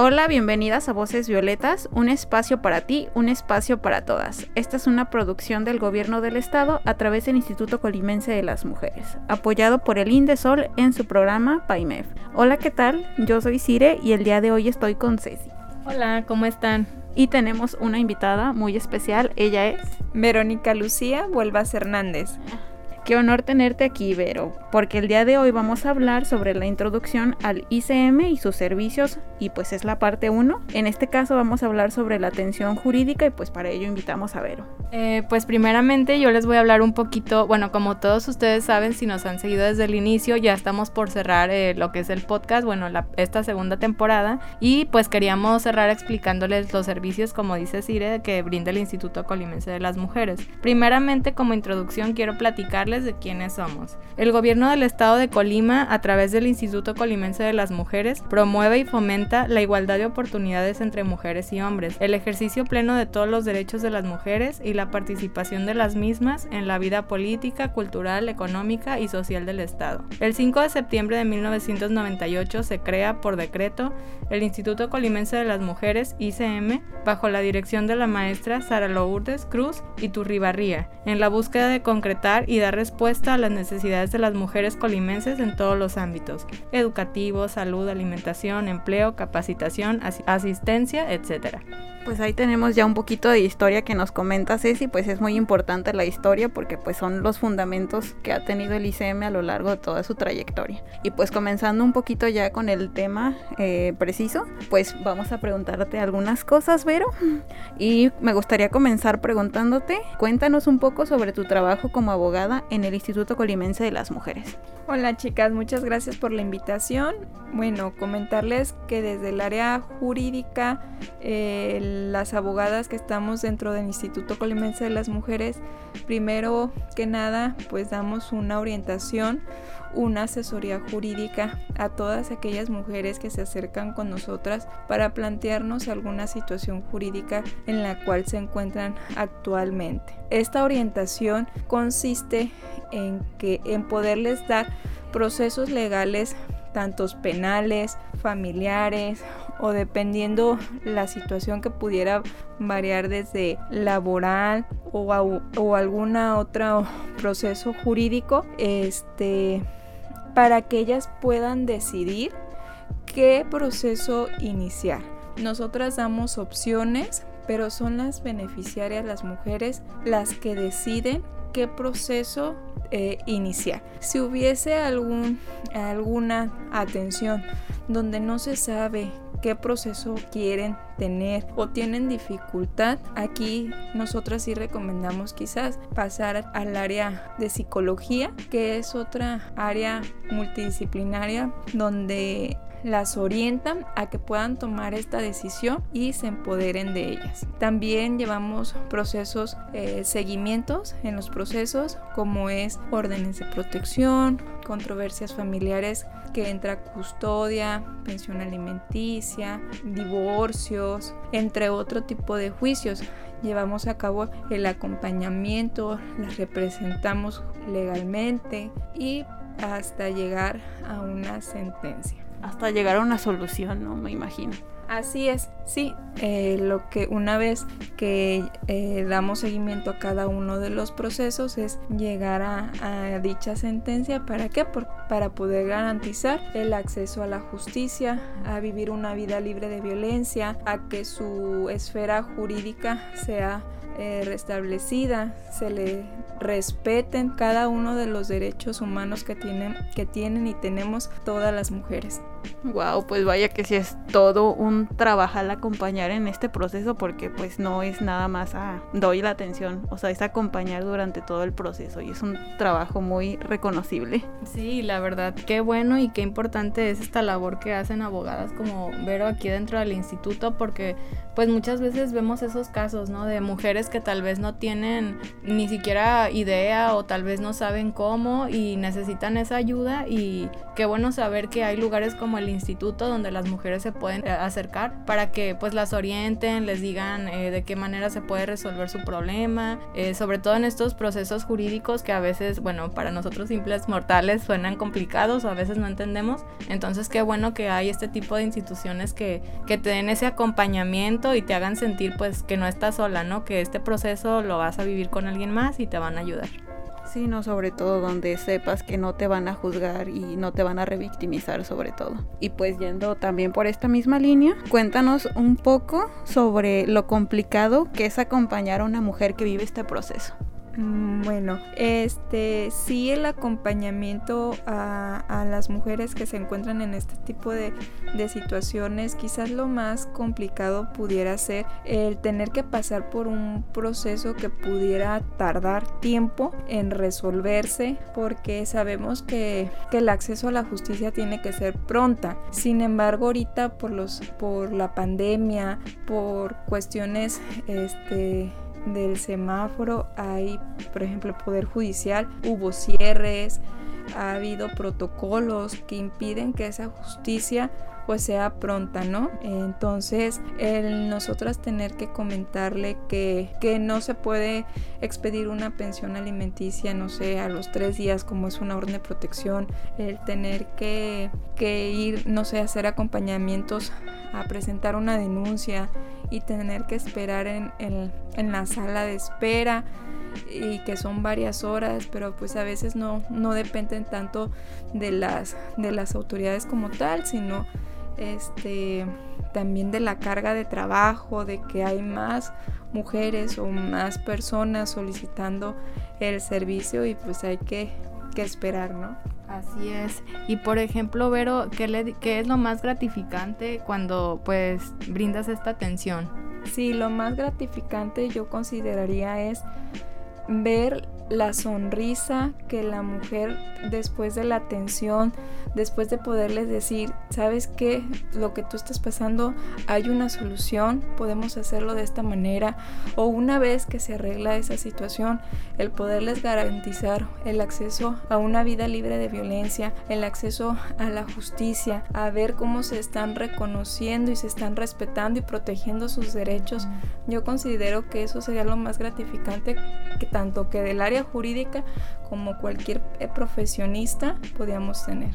Hola, bienvenidas a Voces Violetas, un espacio para ti, un espacio para todas. Esta es una producción del Gobierno del Estado a través del Instituto Colimense de las Mujeres, apoyado por el INDESOL en su programa PAIMEF. Hola, ¿qué tal? Yo soy Cire y el día de hoy estoy con Ceci. Hola, ¿cómo están? Y tenemos una invitada muy especial, ella es Verónica Lucía Vuelvas Hernández. Qué honor tenerte aquí, Vero, porque el día de hoy vamos a hablar sobre la introducción al ICM y sus servicios, y pues es la parte 1. En este caso vamos a hablar sobre la atención jurídica y pues para ello invitamos a Vero. Eh, pues primeramente yo les voy a hablar un poquito, bueno, como todos ustedes saben, si nos han seguido desde el inicio, ya estamos por cerrar eh, lo que es el podcast, bueno, esta segunda temporada, y pues queríamos cerrar explicándoles los servicios, como dice Cire, que brinda el Instituto Colimense de las Mujeres. Primeramente, como introducción, quiero platicarles de quiénes somos. El gobierno del estado de Colima, a través del Instituto Colimense de las Mujeres, promueve y fomenta la igualdad de oportunidades entre mujeres y hombres, el ejercicio pleno de todos los derechos de las mujeres y la participación de las mismas en la vida política, cultural, económica y social del estado. El 5 de septiembre de 1998 se crea por decreto el Instituto Colimense de las Mujeres, ICM, bajo la dirección de la maestra Sara Lourdes Cruz y Turribarría, en la búsqueda de concretar y dar respuesta a las necesidades de las mujeres colimenses en todos los ámbitos, educativo, salud, alimentación, empleo, capacitación, asistencia, etc. Pues ahí tenemos ya un poquito de historia que nos comenta Ceci, pues es muy importante la historia porque pues son los fundamentos que ha tenido el ICM a lo largo de toda su trayectoria. Y pues comenzando un poquito ya con el tema eh, preciso, pues vamos a preguntarte algunas cosas, Vero. Y me gustaría comenzar preguntándote, cuéntanos un poco sobre tu trabajo como abogada en el Instituto Colimense de las Mujeres. Hola chicas, muchas gracias por la invitación. Bueno, comentarles que desde el área jurídica, eh, las abogadas que estamos dentro del Instituto Colimense de las Mujeres, primero que nada, pues damos una orientación, una asesoría jurídica a todas aquellas mujeres que se acercan con nosotras para plantearnos alguna situación jurídica en la cual se encuentran actualmente. Esta orientación consiste en que en poderles dar procesos legales tantos penales, familiares o dependiendo la situación que pudiera variar desde laboral o, o alguna otro proceso jurídico, este, para que ellas puedan decidir qué proceso iniciar. Nosotras damos opciones, pero son las beneficiarias, las mujeres, las que deciden qué proceso eh, iniciar. Si hubiese algún, alguna atención donde no se sabe qué proceso quieren tener o tienen dificultad, aquí nosotras sí recomendamos quizás pasar al área de psicología, que es otra área multidisciplinaria donde las orientan a que puedan tomar esta decisión y se empoderen de ellas. También llevamos procesos, eh, seguimientos en los procesos como es órdenes de protección, controversias familiares que entra custodia, pensión alimenticia, divorcios, entre otro tipo de juicios. Llevamos a cabo el acompañamiento, las representamos legalmente y hasta llegar a una sentencia hasta llegar a una solución, ¿no? Me imagino. Así es, sí. Eh, lo que una vez que eh, damos seguimiento a cada uno de los procesos es llegar a, dicha sentencia. ¿Para qué? para poder garantizar el acceso a la justicia, a vivir una vida libre de violencia, a que su esfera jurídica sea eh, restablecida, se le respeten cada uno de los derechos humanos que tienen, que tienen y tenemos todas las mujeres. Wow, pues vaya que sí es todo un trabajo al acompañar en este proceso porque pues no es nada más a doy la atención, o sea, es acompañar durante todo el proceso y es un trabajo muy reconocible. Sí, la verdad, qué bueno y qué importante es esta labor que hacen abogadas como Vero aquí dentro del instituto porque pues muchas veces vemos esos casos, ¿no? De mujeres que tal vez no tienen ni siquiera idea o tal vez no saben cómo y necesitan esa ayuda y qué bueno saber que hay lugares como el instituto donde las mujeres se pueden eh, acercar para que pues las orienten, les digan eh, de qué manera se puede resolver su problema, eh, sobre todo en estos procesos jurídicos que a veces, bueno, para nosotros simples mortales suenan complicados o a veces no entendemos. Entonces qué bueno que hay este tipo de instituciones que, que te den ese acompañamiento y te hagan sentir pues que no estás sola, ¿no? Que este proceso lo vas a vivir con alguien más y te van a ayudar. Sí, no, sobre todo donde sepas que no te van a juzgar y no te van a revictimizar sobre todo. Y pues yendo también por esta misma línea, cuéntanos un poco sobre lo complicado que es acompañar a una mujer que vive este proceso. Mm, bueno, este sí el acompañamiento a, las mujeres que se encuentran en este tipo de, de, situaciones, quizás lo más complicado pudiera ser el tener que pasar por un proceso que pudiera tardar tiempo en resolverse, porque sabemos que, que el acceso a la justicia tiene que ser pronta. Sin embargo, ahorita por los por la pandemia, por cuestiones este del semáforo hay, por ejemplo, Poder Judicial, hubo cierres, ha habido protocolos que impiden que esa justicia pues sea pronta, ¿no? Entonces, el nosotras tener que comentarle que, que no se puede expedir una pensión alimenticia, no sé, a los tres días como es una orden de protección, el tener que, que ir, no sé, hacer acompañamientos a presentar una denuncia y tener que esperar en, en la sala de espera y que son varias horas, pero pues a veces no, no dependen tanto de las, de las autoridades como tal, sino este, también de la carga de trabajo, de que hay más mujeres o más personas solicitando el servicio y pues hay que, que esperar, ¿no? Así es. Y por ejemplo, Vero, ¿qué, le, ¿qué es lo más gratificante cuando pues brindas esta atención? Sí, lo más gratificante yo consideraría es ver la sonrisa que la mujer después de la atención, después de poderles decir, sabes que lo que tú estás pasando hay una solución, podemos hacerlo de esta manera, o una vez que se arregla esa situación, el poderles garantizar el acceso a una vida libre de violencia, el acceso a la justicia, a ver cómo se están reconociendo y se están respetando y protegiendo sus derechos, yo considero que eso sería lo más gratificante que tanto que del área jurídica como cualquier eh, profesionista podíamos tener.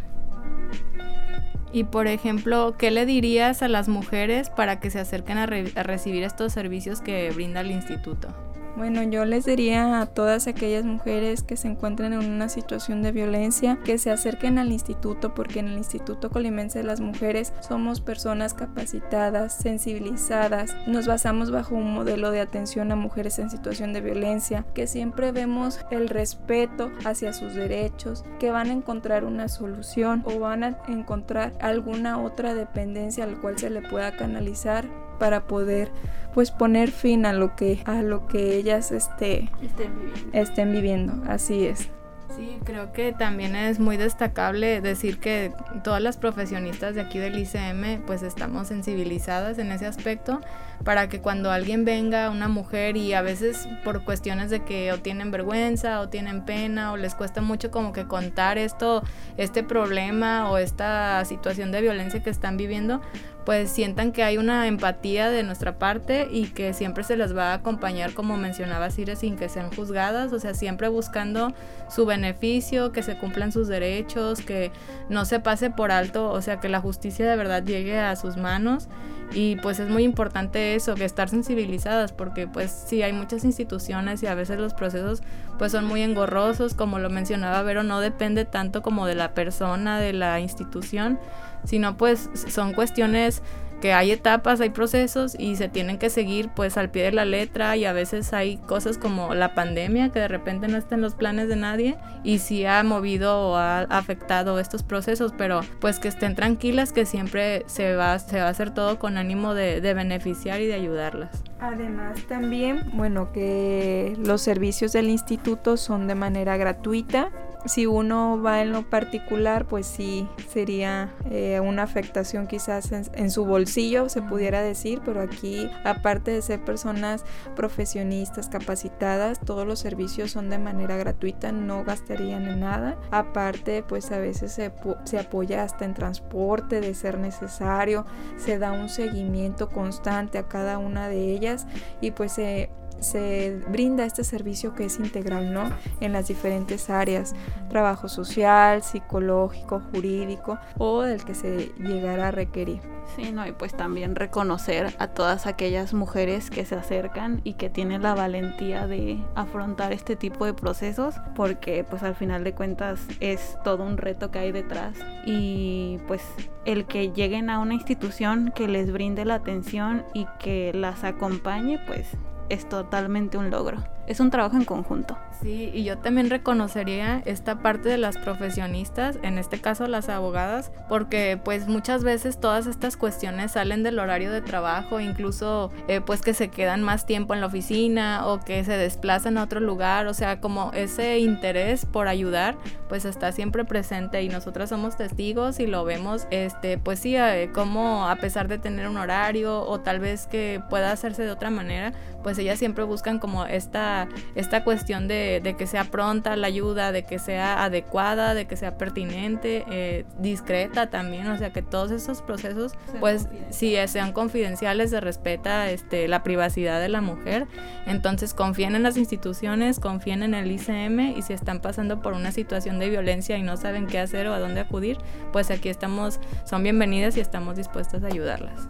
Y por ejemplo, ¿qué le dirías a las mujeres para que se acerquen a, a recibir estos servicios que brinda el instituto? Bueno, yo les diría a todas aquellas mujeres que se encuentren en una situación de violencia que se acerquen al instituto porque en el Instituto Colimense de las Mujeres somos personas capacitadas, sensibilizadas, nos basamos bajo un modelo de atención a mujeres en situación de violencia, que siempre vemos el respeto hacia sus derechos, que van a encontrar una solución o van a encontrar alguna otra dependencia al cual se le pueda canalizar para poder pues poner fin a lo que a lo que ellas este, estén, viviendo. estén viviendo así es Sí, creo que también es muy destacable decir que todas las profesionistas de aquí del ICM pues estamos sensibilizadas en ese aspecto para que cuando alguien venga, una mujer y a veces por cuestiones de que o tienen vergüenza o tienen pena o les cuesta mucho como que contar esto, este problema o esta situación de violencia que están viviendo, pues sientan que hay una empatía de nuestra parte y que siempre se les va a acompañar, como mencionaba Cire, sin que sean juzgadas, o sea, siempre buscando su beneficio, que se cumplan sus derechos, que no se pase por alto, o sea, que la justicia de verdad llegue a sus manos y pues es muy importante eso, que estar sensibilizadas, porque pues sí hay muchas instituciones y a veces los procesos pues son muy engorrosos, como lo mencionaba Vero, no depende tanto como de la persona, de la institución, sino pues son cuestiones que hay etapas, hay procesos y se tienen que seguir pues al pie de la letra y a veces hay cosas como la pandemia que de repente no está en los planes de nadie y sí ha movido o ha afectado estos procesos, pero pues que estén tranquilas que siempre se va, se va a hacer todo con ánimo de, de beneficiar y de ayudarlas. Además también, bueno, que los servicios del instituto son de manera gratuita si uno va en lo particular, pues sí sería eh, una afectación quizás en, su bolsillo, se pudiera decir, pero aquí, aparte de ser personas profesionistas, capacitadas, todos los servicios son de manera gratuita, no gastarían en nada. Aparte, pues a veces se, se apoya hasta en transporte de ser necesario, se da un seguimiento constante a cada una de ellas y pues se se brinda este servicio que es integral, ¿no? En las diferentes áreas, trabajo social, psicológico, jurídico o del que se llegara a requerir. Sí, no, y pues también reconocer a todas aquellas mujeres que se acercan y que tienen la valentía de afrontar este tipo de procesos, porque pues al final de cuentas es todo un reto que hay detrás y pues el que lleguen a una institución que les brinde la atención y que las acompañe, pues es totalmente un logro. Es un trabajo en conjunto. Sí, y yo también reconocería esta parte de las profesionistas, en este caso las abogadas, porque pues muchas veces todas estas cuestiones salen del horario de trabajo, incluso eh, pues que se quedan más tiempo en la oficina o que se desplazan a otro lugar, o sea, como ese interés por ayudar, pues está siempre presente y nosotras somos testigos y lo vemos, este, pues sí, eh, como a pesar de tener un horario o tal vez que pueda hacerse de otra manera, pues ellas siempre buscan como esta, esta cuestión de de, que sea pronta la ayuda, de que sea adecuada, de que sea pertinente, eh, discreta también, o sea que todos esos procesos, pues si sean confidenciales, se respeta este, la privacidad de la mujer, entonces confíen en las instituciones, confíen en el ICM y si están pasando por una situación de violencia y no saben qué hacer o a dónde acudir, pues aquí estamos, son bienvenidas y estamos dispuestas a ayudarlas.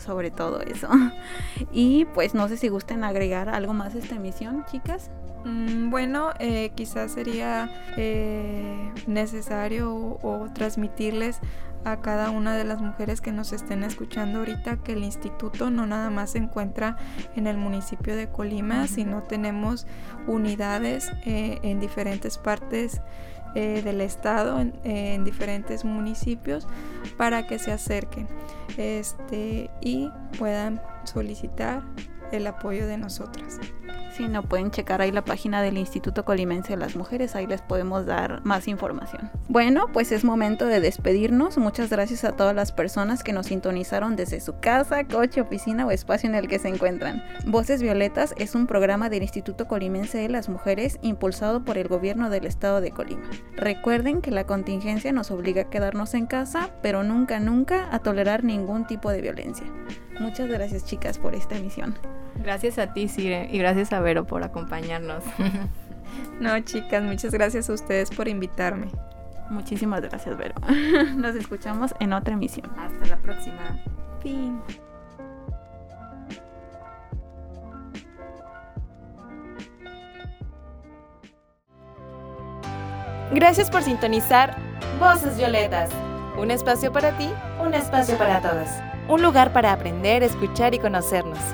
Sobre todo eso. Y pues no sé si gusten agregar algo más a esta emisión, chicas. Mm, bueno, eh, quizás sería eh, necesario o, transmitirles a cada una de las mujeres que nos estén escuchando ahorita que el instituto no nada más se encuentra en el municipio de Colima, sino tenemos unidades eh, en diferentes partes del estado, en, en, diferentes municipios, para que se acerquen este, y puedan solicitar el apoyo de nosotras. Si no, pueden checar ahí la página del Instituto Colimense de las Mujeres, ahí les podemos dar más información. Bueno, pues es momento de despedirnos. Muchas gracias a todas las personas que nos sintonizaron desde su casa, coche, oficina o espacio en el que se encuentran. Voces Violetas es un programa del Instituto Colimense de las Mujeres impulsado por el gobierno del estado de Colima. Recuerden que la contingencia nos obliga a quedarnos en casa, pero nunca, nunca a tolerar ningún tipo de violencia. Muchas gracias chicas por esta emisión. Gracias a ti, Sire, y gracias a Vero por acompañarnos. no, chicas, muchas gracias a ustedes por invitarme. Muchísimas gracias, Vero. Nos escuchamos en otra emisión. Hasta la próxima. Fin. Gracias por sintonizar Voces Violetas. Un espacio para ti, un espacio para todas. Un lugar para aprender, escuchar y conocernos.